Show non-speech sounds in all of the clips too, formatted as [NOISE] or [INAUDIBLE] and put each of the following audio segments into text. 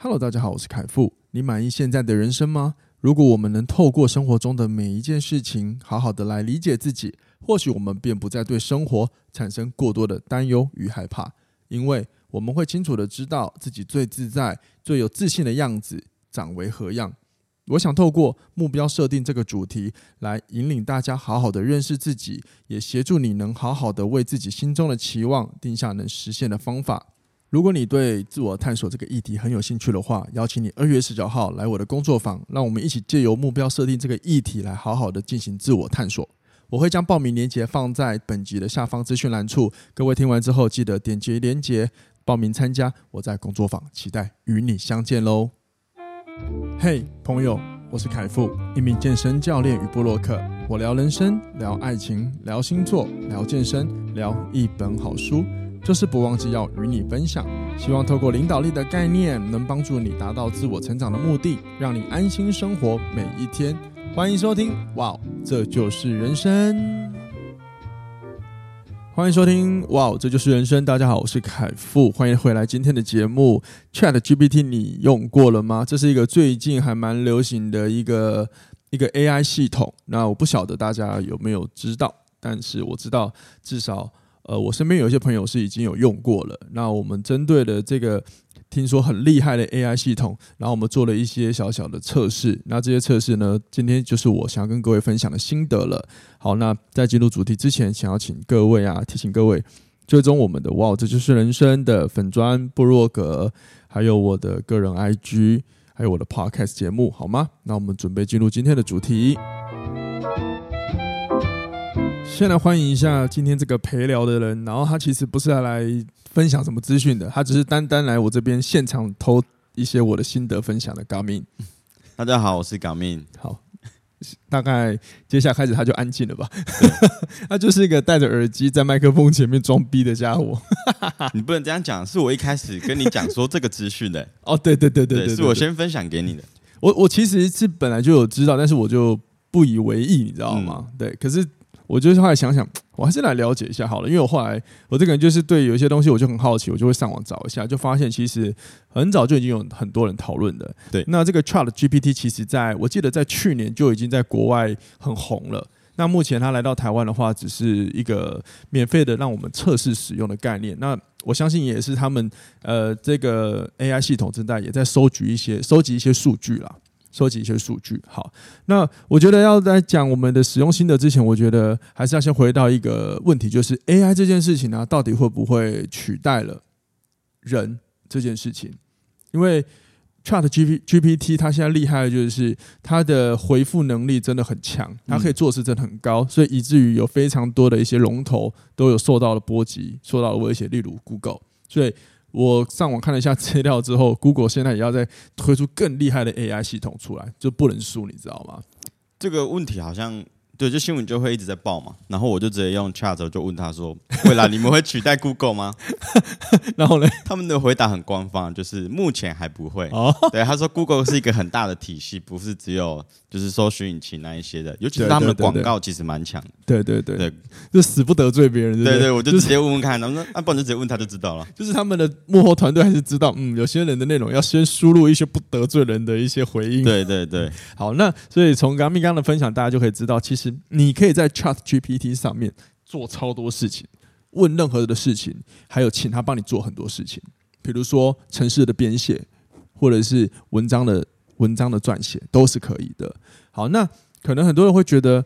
Hello，大家好，我是凯富。你满意现在的人生吗？如果我们能透过生活中的每一件事情，好好的来理解自己，或许我们便不再对生活产生过多的担忧与害怕，因为我们会清楚的知道自己最自在、最有自信的样子长为何样。我想透过目标设定这个主题，来引领大家好好的认识自己，也协助你能好好的为自己心中的期望定下能实现的方法。如果你对自我探索这个议题很有兴趣的话，邀请你二月十九号来我的工作坊，让我们一起借由目标设定这个议题来好好的进行自我探索。我会将报名链接放在本集的下方资讯栏处，各位听完之后记得点击链接报名参加。我在工作坊期待与你相见喽！嘿，朋友，我是凯富，一名健身教练与布洛克。我聊人生，聊爱情，聊星座，聊健身，聊一本好书。就是不忘记要与你分享，希望透过领导力的概念，能帮助你达到自我成长的目的，让你安心生活每一天。欢迎收听，哇，这就是人生。欢迎收听，哇，这就是人生。大家好，我是凯富，欢迎回来今天的节目。ChatGPT 你用过了吗？这是一个最近还蛮流行的一个一个 AI 系统。那我不晓得大家有没有知道，但是我知道至少。呃，我身边有一些朋友是已经有用过了。那我们针对的这个听说很厉害的 AI 系统，然后我们做了一些小小的测试。那这些测试呢，今天就是我想要跟各位分享的心得了。好，那在进入主题之前，想要请各位啊，提醒各位追踪我们的哇，这就是人生的粉砖部落格，还有我的个人 IG，还有我的 Podcast 节目，好吗？那我们准备进入今天的主题。先来欢迎一下今天这个陪聊的人，然后他其实不是来分享什么资讯的，他只是单单来我这边现场偷一些我的心得分享的。Gamin，大家好，我是 Gamin。好，大概接下来开始他就安静了吧？[LAUGHS] 他就是一个戴着耳机在麦克风前面装逼的家伙。[LAUGHS] 你不能这样讲，是我一开始跟你讲说这个资讯的。[LAUGHS] 哦，对对对对对，对，是我先分享给你的。我我其实是本来就有知道，但是我就不以为意，你知道吗？嗯、对，可是。我就是后来想想，[TSK] 我还是来了解一下好了，因为我后来我这个人就是对有一些东西我就很好奇，我就会上网找一下，就发现其实很早就已经有很多人讨论的。对，那这个 ChatGPT 其实在我记得在去年就已经在国外很红了。那目前它来到台湾的话，只是一个免费的让我们测试使用的概念。那我相信也是他们呃这个 AI 系统正在也在收集一些收集一些数据啦。收集一些数据，好。那我觉得要在讲我们的使用心得之前，我觉得还是要先回到一个问题，就是 AI 这件事情呢，到底会不会取代了人这件事情？因为 Chat G P G P T 它现在厉害的就是它的回复能力真的很强，它可以做事真的很高，所以以至于有非常多的一些龙头都有受到了波及，受到了威胁，例如 Google，所以。我上网看了一下资料之后，[LAUGHS] Google 现在也要再推出更厉害的 AI 系统出来，就不能输，你知道吗？这个问题好像。对，就新闻就会一直在报嘛，然后我就直接用 Chat 就问他说：“未来你们会取代 Google 吗？” [LAUGHS] 然后呢，他们的回答很官方，就是目前还不会。哦，对，他说 Google 是一个很大的体系，不是只有就是搜寻引擎那一些的，尤其是他们的广告其实蛮强的。对对对对，就死不得罪别人。对对，我就直接问问看，他们说啊，不然就直接问他就知道了。就是他们的幕后团队还是知道，嗯，有些人的内容要先输入一些不得罪人的一些回应。对对对，好，那所以从刚刚刚的分享，大家就可以知道，其实。你可以在 ChatGPT 上面做超多事情，问任何的事情，还有请他帮你做很多事情，比如说城市的编写，或者是文章的文章的撰写，都是可以的。好，那可能很多人会觉得，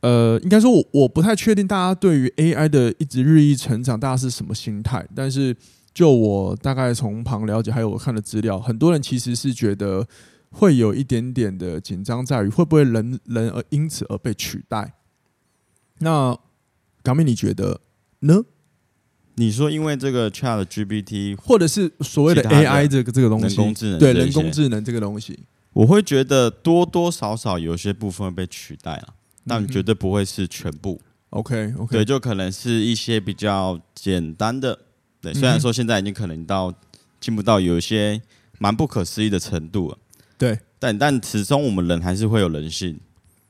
呃，应该说我我不太确定大家对于 AI 的一直日益成长，大家是什么心态？但是就我大概从旁了解，还有我看的资料，很多人其实是觉得。会有一点点的紧张，在于会不会人人而因此而被取代？那港妹你觉得呢？你说因为这个 ChatGPT，或者是所谓的 AI 这个这个东西，人工智能，对人工智能这个东西，我会觉得多多少少有些部分会被取代了，但绝对不会是全部。OK OK，对，就可能是一些比较简单的。对，虽然说现在已经可能到进步到有一些蛮不可思议的程度了。对，但但始终我们人还是会有人性，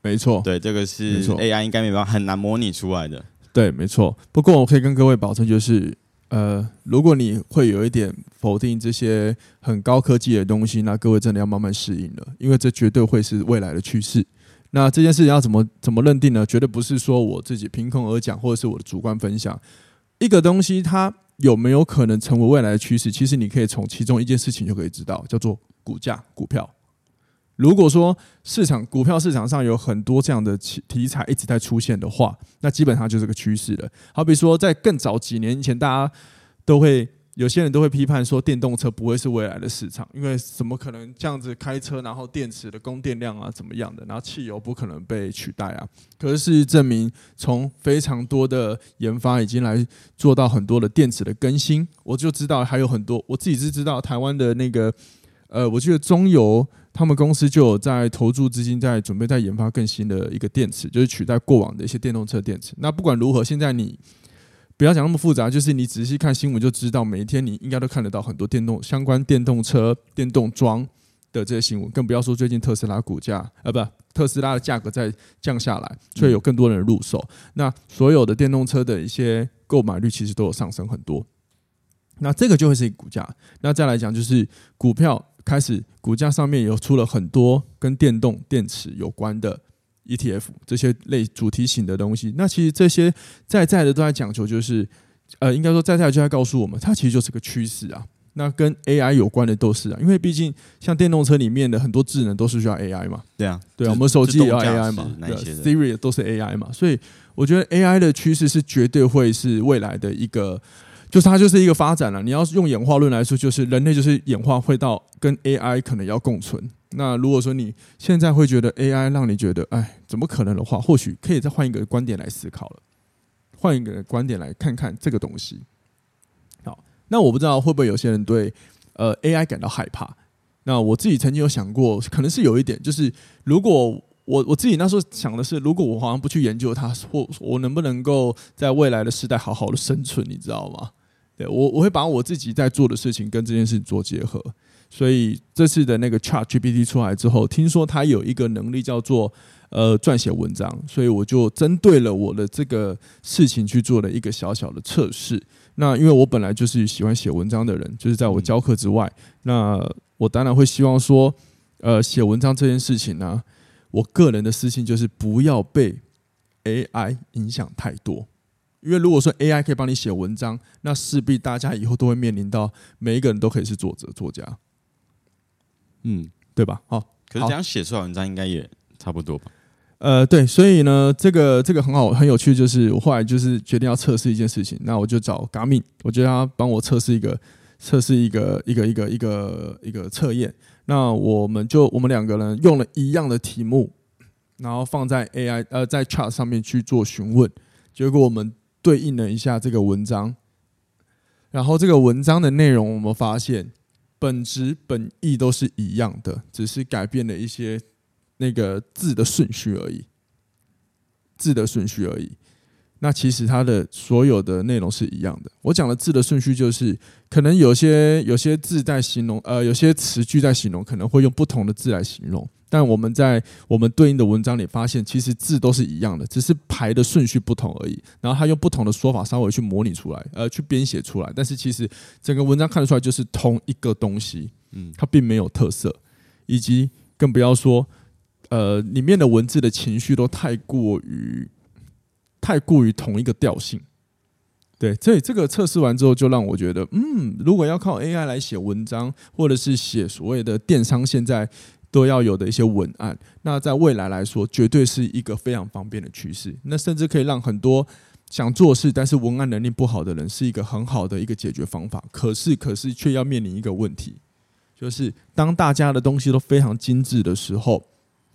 没错。对，这个是 AI 应该没办法很难模拟出来的。对，没错。不过我可以跟各位保证，就是呃，如果你会有一点否定这些很高科技的东西，那各位真的要慢慢适应了，因为这绝对会是未来的趋势。那这件事情要怎么怎么认定呢？绝对不是说我自己凭空而讲，或者是我的主观分享。一个东西它有没有可能成为未来的趋势？其实你可以从其中一件事情就可以知道，叫做股价、股票。如果说市场股票市场上有很多这样的题材一直在出现的话，那基本上就是个趋势了。好比说，在更早几年前，大家都会有些人都会批判说，电动车不会是未来的市场，因为怎么可能这样子开车，然后电池的供电量啊怎么样的，然后汽油不可能被取代啊。可是事实证明，从非常多的研发已经来做到很多的电池的更新，我就知道还有很多，我自己是知道台湾的那个，呃，我记得中油。他们公司就有在投注资金，在准备在研发更新的一个电池，就是取代过往的一些电动车电池。那不管如何，现在你不要讲那么复杂，就是你仔细看新闻就知道，每一天你应该都看得到很多电动相关电动车、电动桩的这些新闻。更不要说最近特斯拉股价，呃，不，特斯拉的价格在降下来，所以有更多人入手。那所有的电动车的一些购买率其实都有上升很多。那这个就会是一个股价。那再来讲就是股票。开始，股价上面有出了很多跟电动电池有关的 ETF，这些类主题型的东西。那其实这些在在的都在讲求，就是呃，应该说在在就在告诉我们，它其实就是个趋势啊。那跟 AI 有关的都是啊，因为毕竟像电动车里面的很多智能都是需要 AI 嘛。对啊，对啊，我们手机也要 AI 嘛，对，Siri 都是 AI 嘛。所以我觉得 AI 的趋势是绝对会是未来的一个。就是它就是一个发展了。你要用演化论来说，就是人类就是演化会到跟 AI 可能要共存。那如果说你现在会觉得 AI 让你觉得哎，怎么可能的话，或许可以再换一个观点来思考了，换一个观点来看看这个东西。好，那我不知道会不会有些人对呃 AI 感到害怕。那我自己曾经有想过，可能是有一点，就是如果我我自己那时候想的是，如果我好像不去研究它，或我能不能够在未来的时代好好的生存，你知道吗？对我，我会把我自己在做的事情跟这件事情做结合。所以这次的那个 ChatGPT 出来之后，听说它有一个能力叫做呃撰写文章，所以我就针对了我的这个事情去做了一个小小的测试。那因为我本来就是喜欢写文章的人，就是在我教课之外，那我当然会希望说，呃，写文章这件事情呢，我个人的私心就是不要被 AI 影响太多。因为如果说 AI 可以帮你写文章，那势必大家以后都会面临到每一个人都可以是作者、作家，嗯，对吧？好，可是这样写出来文章应该也差不多吧？呃，对，所以呢，这个这个很好，很有趣，就是我后来就是决定要测试一件事情，那我就找 Garmin，我觉得他帮我测试一个测试一个一个一个一个一个测验，那我们就我们两个人用了一样的题目，然后放在 AI 呃在 Chat 上面去做询问，结果我们。对应了一下这个文章，然后这个文章的内容，我们发现本质本意都是一样的，只是改变了一些那个字的顺序而已，字的顺序而已。那其实它的所有的内容是一样的。我讲的字的顺序就是，可能有些有些字在形容，呃，有些词句在形容，可能会用不同的字来形容。但我们在我们对应的文章里发现，其实字都是一样的，只是排的顺序不同而已。然后他用不同的说法稍微去模拟出来，呃，去编写出来。但是其实整个文章看得出来就是同一个东西，嗯，它并没有特色，以及更不要说，呃，里面的文字的情绪都太过于太过于同一个调性。对，所以这个测试完之后，就让我觉得，嗯，如果要靠 AI 来写文章，或者是写所谓的电商，现在。都要有的一些文案，那在未来来说，绝对是一个非常方便的趋势。那甚至可以让很多想做事但是文案能力不好的人，是一个很好的一个解决方法。可是，可是却要面临一个问题，就是当大家的东西都非常精致的时候，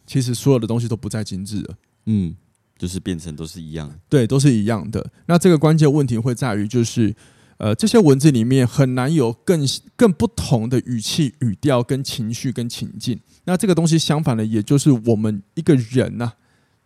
其实所有的东西都不再精致了。嗯，就是变成都是一样，对，都是一样的。那这个关键问题会在于，就是。呃，这些文字里面很难有更更不同的语气、语调、跟情绪、跟情境。那这个东西相反的，也就是我们一个人呐、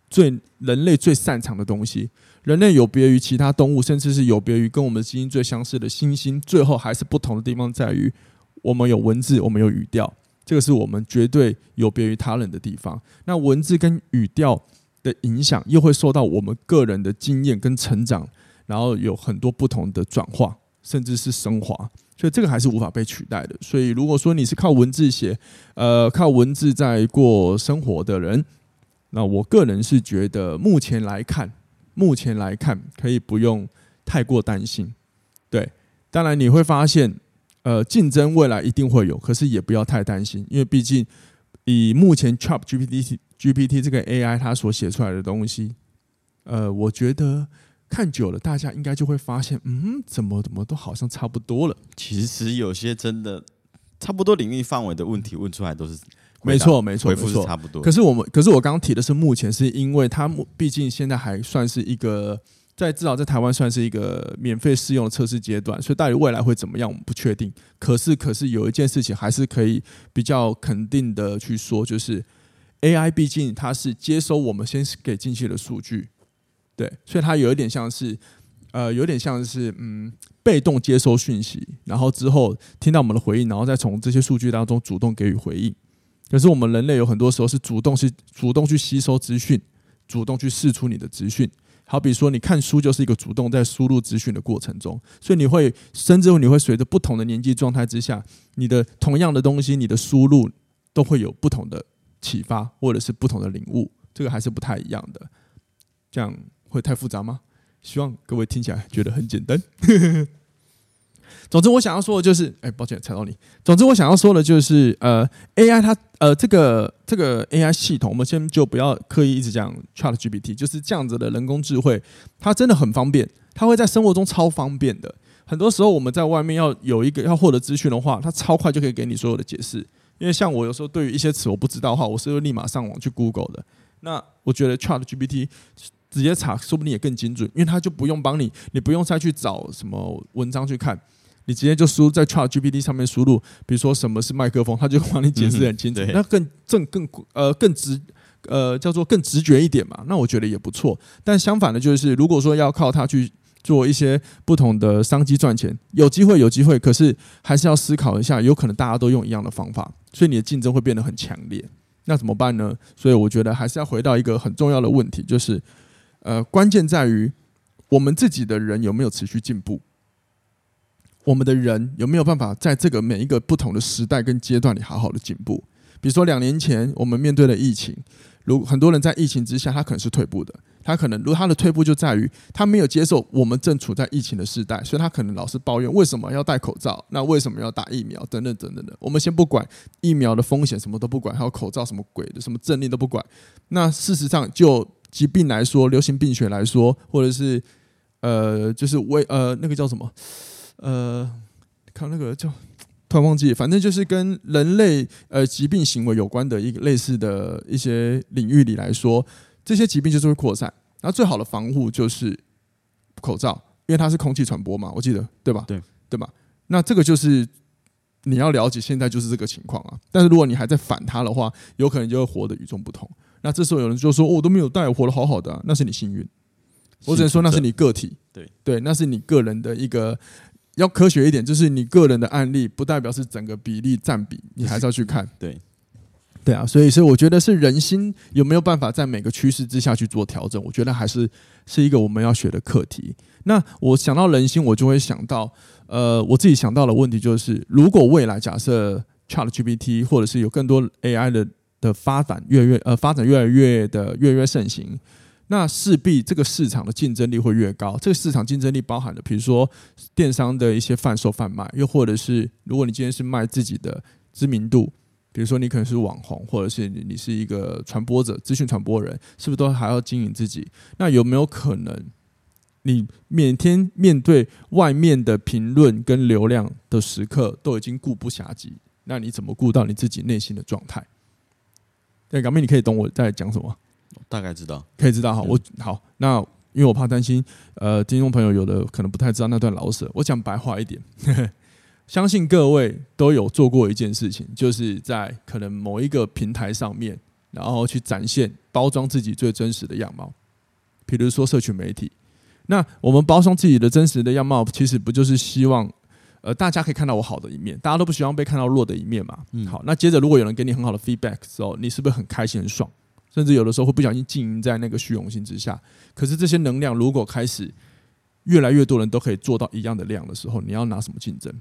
最人类最擅长的东西。人类有别于其他动物，甚至是有别于跟我们基因最相似的猩猩，最后还是不同的地方在于，我们有文字，我们有语调，这个是我们绝对有别于他人的地方。那文字跟语调的影响，又会受到我们个人的经验跟成长，然后有很多不同的转化。甚至是升华，所以这个还是无法被取代的。所以如果说你是靠文字写，呃，靠文字在过生活的人，那我个人是觉得目前来看，目前来看可以不用太过担心。对，当然你会发现，呃，竞争未来一定会有，可是也不要太担心，因为毕竟以目前 ChatGPT GPT 这个 AI 它所写出来的东西，呃，我觉得看久了，大家应该就会发现，嗯，怎么怎么都好像差不多了。其实有些真的差不多领域范围的问题问出来都是没错，没错，回复是差不多。可是我们，可是我刚刚提的是目前，是因为它毕竟现在还算是一个。在至少在台湾算是一个免费试用的测试阶段，所以到底未来会怎么样，我们不确定。可是，可是有一件事情还是可以比较肯定的去说，就是 AI 毕竟它是接收我们先给进去的数据，对，所以它有一点像是，呃，有点像是嗯，被动接收讯息，然后之后听到我们的回应，然后再从这些数据当中主动给予回应。可是我们人类有很多时候是主动去主动去吸收资讯，主动去试出你的资讯。好比说，你看书就是一个主动在输入资讯的过程中，所以你会甚至你会随着不同的年纪状态之下，你的同样的东西，你的输入都会有不同的启发或者是不同的领悟，这个还是不太一样的。这样会太复杂吗？希望各位听起来觉得很简单。[LAUGHS] 总之，我想要说的就是，哎，抱歉，踩到你。总之，我想要说的就是，呃，AI 它，呃，这个这个 AI 系统，我们先就不要刻意一直讲 ChatGPT，就是这样子的人工智慧，它真的很方便，它会在生活中超方便的。很多时候，我们在外面要有一个要获得资讯的话，它超快就可以给你所有的解释。因为像我有时候对于一些词我不知道的话，我是会立马上网去 Google 的。那我觉得 ChatGPT 直接查，说不定也更精准，因为它就不用帮你，你不用再去找什么文章去看。你直接就输在 ChatGPT 上面输入，比如说什么是麦克风，它就帮你解释很清楚，嗯、那更正更呃更直呃叫做更直觉一点嘛，那我觉得也不错。但相反的，就是如果说要靠它去做一些不同的商机赚钱，有机会有机会，可是还是要思考一下，有可能大家都用一样的方法，所以你的竞争会变得很强烈。那怎么办呢？所以我觉得还是要回到一个很重要的问题，就是呃关键在于我们自己的人有没有持续进步。我们的人有没有办法在这个每一个不同的时代跟阶段里好好的进步？比如说两年前我们面对了疫情，如很多人在疫情之下，他可能是退步的，他可能如果他的退步就在于他没有接受我们正处在疫情的时代，所以他可能老是抱怨为什么要戴口罩，那为什么要打疫苗等等等等的。我们先不管疫苗的风险，什么都不管，还有口罩什么鬼的，什么政令都不管。那事实上就疾病来说，流行病学来说，或者是呃，就是为呃那个叫什么？呃，看那个叫突然忘记，反正就是跟人类呃疾病行为有关的一个类似的一些领域里来说，这些疾病就是会扩散。那最好的防护就是口罩，因为它是空气传播嘛，我记得对吧？对对吧？那这个就是你要了解，现在就是这个情况啊。但是如果你还在反它的话，有可能就会活得与众不同。那这时候有人就说：“哦，我都没有戴，我活得好好的啊。”那是你幸运。我只能说那是你个体，对对，那是你个人的一个。要科学一点，就是你个人的案例，不代表是整个比例占比，你还是要去看。对，对啊，所以所以我觉得是人心有没有办法在每个趋势之下去做调整，我觉得还是是一个我们要学的课题。那我想到人心，我就会想到，呃，我自己想到的问题就是，如果未来假设 ChatGPT 或者是有更多 AI 的的发展越来越呃发展越来越的越来越盛行。那势必这个市场的竞争力会越高。这个市场竞争力包含的，比如说电商的一些贩售贩卖，又或者是如果你今天是卖自己的知名度，比如说你可能是网红，或者是你你是一个传播者、资讯传播人，是不是都还要经营自己？那有没有可能你每天面对外面的评论跟流量的时刻都已经顾不暇及？那你怎么顾到你自己内心的状态？对，港妹，你可以懂我在讲什么？大概知道，可以知道哈。我好，那因为我怕担心，呃，听众朋友有的可能不太知道那段老舍。我讲白话一点相信各位都有做过一件事情，就是在可能某一个平台上面，然后去展现、包装自己最真实的样貌。比如说社群媒体，那我们包装自己的真实的样貌，其实不就是希望，呃，大家可以看到我好的一面，大家都不希望被看到弱的一面嘛。嗯，好，那接着如果有人给你很好的 feedback 的时候，你是不是很开心、很爽？甚至有的时候会不小心经营在那个虚荣心之下。可是这些能量如果开始越来越多人都可以做到一样的量的时候，你要拿什么竞争？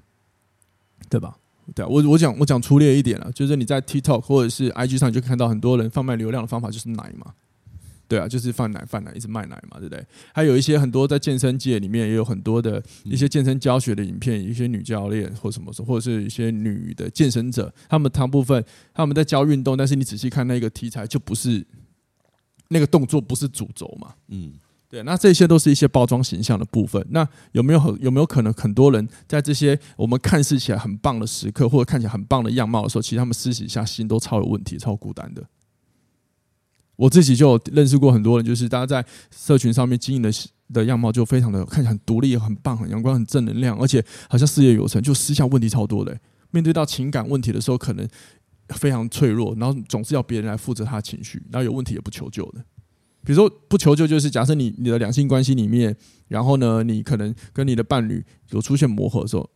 对吧？对啊，我我讲我讲粗略一点了，就是你在 TikTok 或者是 IG 上，就看到很多人贩卖流量的方法就是奶嘛。对啊，就是贩奶贩奶，一直卖奶嘛，对不对？还有一些很多在健身界里面也有很多的一些健身教学的影片，一些女教练或什么，或者是一些女的健身者，他们大部分他们在教运动，但是你仔细看那个题材，就不是那个动作不是主轴嘛。嗯，对，那这些都是一些包装形象的部分。那有没有很有没有可能很多人在这些我们看似起来很棒的时刻，或者看起来很棒的样貌的时候，其实他们私底下心都超有问题，超孤单的。我自己就认识过很多人，就是大家在社群上面经营的的样貌就非常的看起来很独立、很棒、很阳光、很正能量，而且好像事业有成，就私下问题超多的。面对到情感问题的时候，可能非常脆弱，然后总是要别人来负责他的情绪，然后有问题也不求救的。比如说不求救，就是假设你你的两性关系里面，然后呢，你可能跟你的伴侣有出现磨合的时候，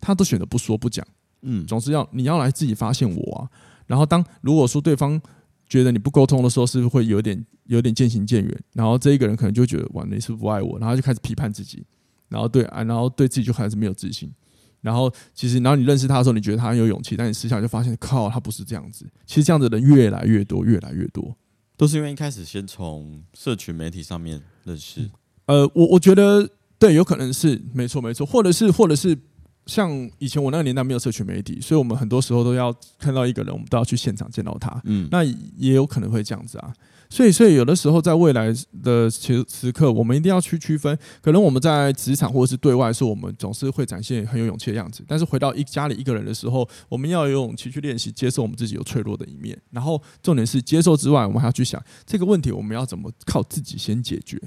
他都选择不说不讲，嗯，总是要你要来自己发现我啊。然后当如果说对方。觉得你不沟通的时候，是不是会有点有点渐行渐远？然后这一个人可能就觉得，哇，你是不是不爱我？然后就开始批判自己，然后对啊，然后对自己就开始没有自信。然后其实，然后你认识他的时候，你觉得他很有勇气，但你私下就发现，靠，他不是这样子。其实这样子的人越来越多，越来越多，都是因为一开始先从社群媒体上面认识。呃，我我觉得对，有可能是没错没错，或者是或者是。像以前我那个年代没有社群媒体，所以我们很多时候都要看到一个人，我们都要去现场见到他。嗯，那也有可能会这样子啊。所以，所以有的时候在未来的时时刻，我们一定要去区分。可能我们在职场或者是对外的时，我们总是会展现很有勇气的样子。但是回到一家里一个人的时候，我们要有勇气去练习接受我们自己有脆弱的一面。然后重点是接受之外，我们还要去想这个问题，我们要怎么靠自己先解决。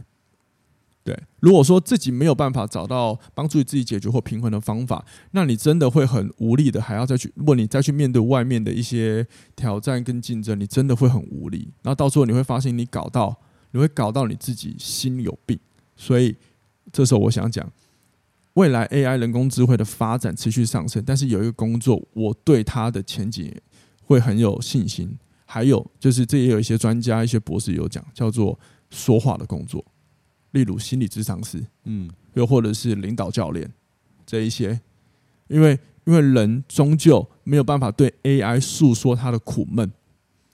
对，如果说自己没有办法找到帮助自己解决或平衡的方法，那你真的会很无力的，还要再去，如果你再去面对外面的一些挑战跟竞争，你真的会很无力。然后到时候你会发现，你搞到，你会搞到你自己心有病。所以这时候我想讲，未来 AI 人工智慧的发展持续上升，但是有一个工作，我对它的前景会很有信心。还有就是，这也有一些专家、一些博士有讲，叫做说话的工作。例如心理咨商师，嗯，又或者是领导教练这一些，因为因为人终究没有办法对 AI 诉说他的苦闷，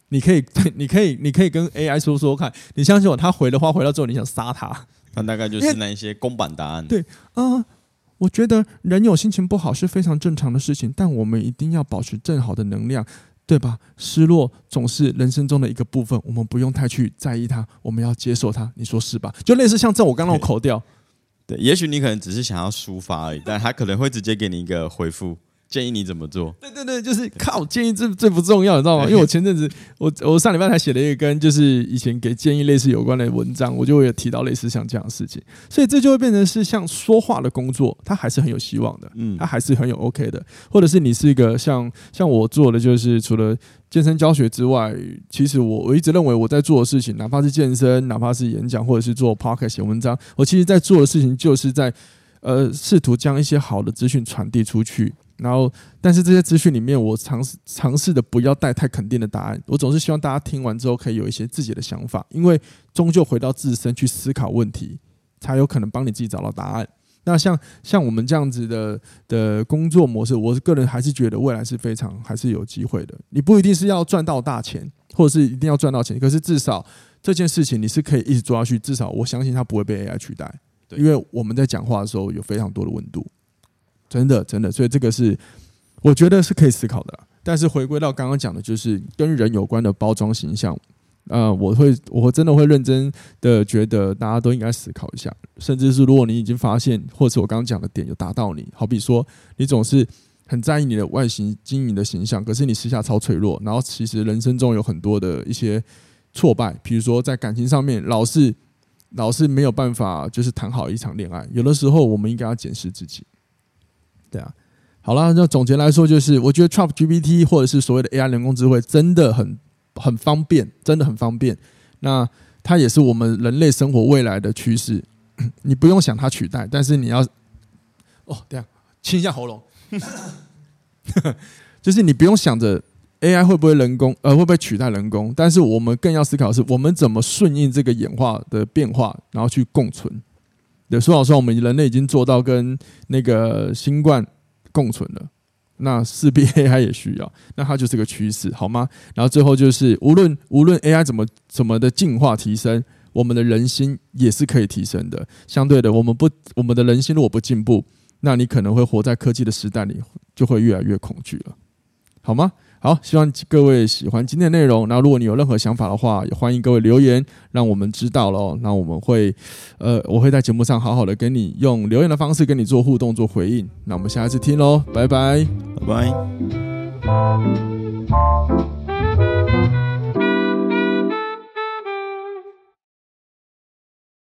你可以，[LAUGHS] 你可以，你可以跟 AI 说说看，你相信我，他回的话回到之后，你想杀他，他大概就是那一些公版答案。对啊，呃，我觉得人有心情不好是非常正常的事情，但我们一定要保持正好的能量。对吧？失落总是人生中的一个部分，我们不用太去在意它，我们要接受它。你说是吧？就类似像这种我刚刚那种口调，对，也许你可能只是想要抒发而已，但他可能会直接给你一个回复。建议你怎么做？对对对，就是 [LAUGHS] 靠建议这最不重要，你知道吗？因为我前阵子我我上礼拜才写了一个跟就是以前给建议类似有关的文章，我就会有提到类似像这样的事情，所以这就会变成是像说话的工作，它还是很有希望的，嗯，它还是很有 OK 的。或者是你是一个像像我做的，就是除了健身教学之外，其实我我一直认为我在做的事情，哪怕是健身，哪怕是演讲，或者是做 Podcast 写文章，我其实在做的事情就是在呃试图将一些好的资讯传递出去。然后，但是这些资讯里面，我尝试尝试的不要带太肯定的答案。我总是希望大家听完之后可以有一些自己的想法，因为终究回到自身去思考问题，才有可能帮你自己找到答案。那像像我们这样子的的工作模式，我个人还是觉得未来是非常还是有机会的。你不一定是要赚到大钱，或者是一定要赚到钱，可是至少这件事情你是可以一直做下去。至少我相信它不会被 AI 取代，因为我们在讲话的时候有非常多的温度。真的，真的，所以这个是我觉得是可以思考的。但是回归到刚刚讲的，就是跟人有关的包装形象，呃，我会，我真的会认真的觉得大家都应该思考一下。甚至是如果你已经发现，或者我刚刚讲的点有达到你，好比说你总是很在意你的外形、经营的形象，可是你私下超脆弱，然后其实人生中有很多的一些挫败，比如说在感情上面老是老是没有办法就是谈好一场恋爱，有的时候我们应该要检视自己。对啊，好了，那总结来说，就是我觉得 ChatGPT 或者是所谓的 AI 人工智慧真的很很方便，真的很方便。那它也是我们人类生活未来的趋势。[COUGHS] 你不用想它取代，但是你要哦，这样清一下喉咙，[LAUGHS] 就是你不用想着 AI 会不会人工呃会不会取代人工，但是我们更要思考的是我们怎么顺应这个演化的变化，然后去共存。对，说老实话，我们人类已经做到跟那个新冠共存了，那势必 [LAUGHS] AI 也需要，那它就是个趋势，好吗？然后最后就是，无论无论 AI 怎么怎么的进化提升，我们的人心也是可以提升的。相对的，我们不我们的人心如果不进步，那你可能会活在科技的时代里，就会越来越恐惧了，好吗？好，希望各位喜欢今天的内容。那如果你有任何想法的话，也欢迎各位留言，让我们知道喽。那我们会，呃，我会在节目上好好的跟你用留言的方式跟你做互动、做回应。那我们下一次听喽，拜拜，拜拜。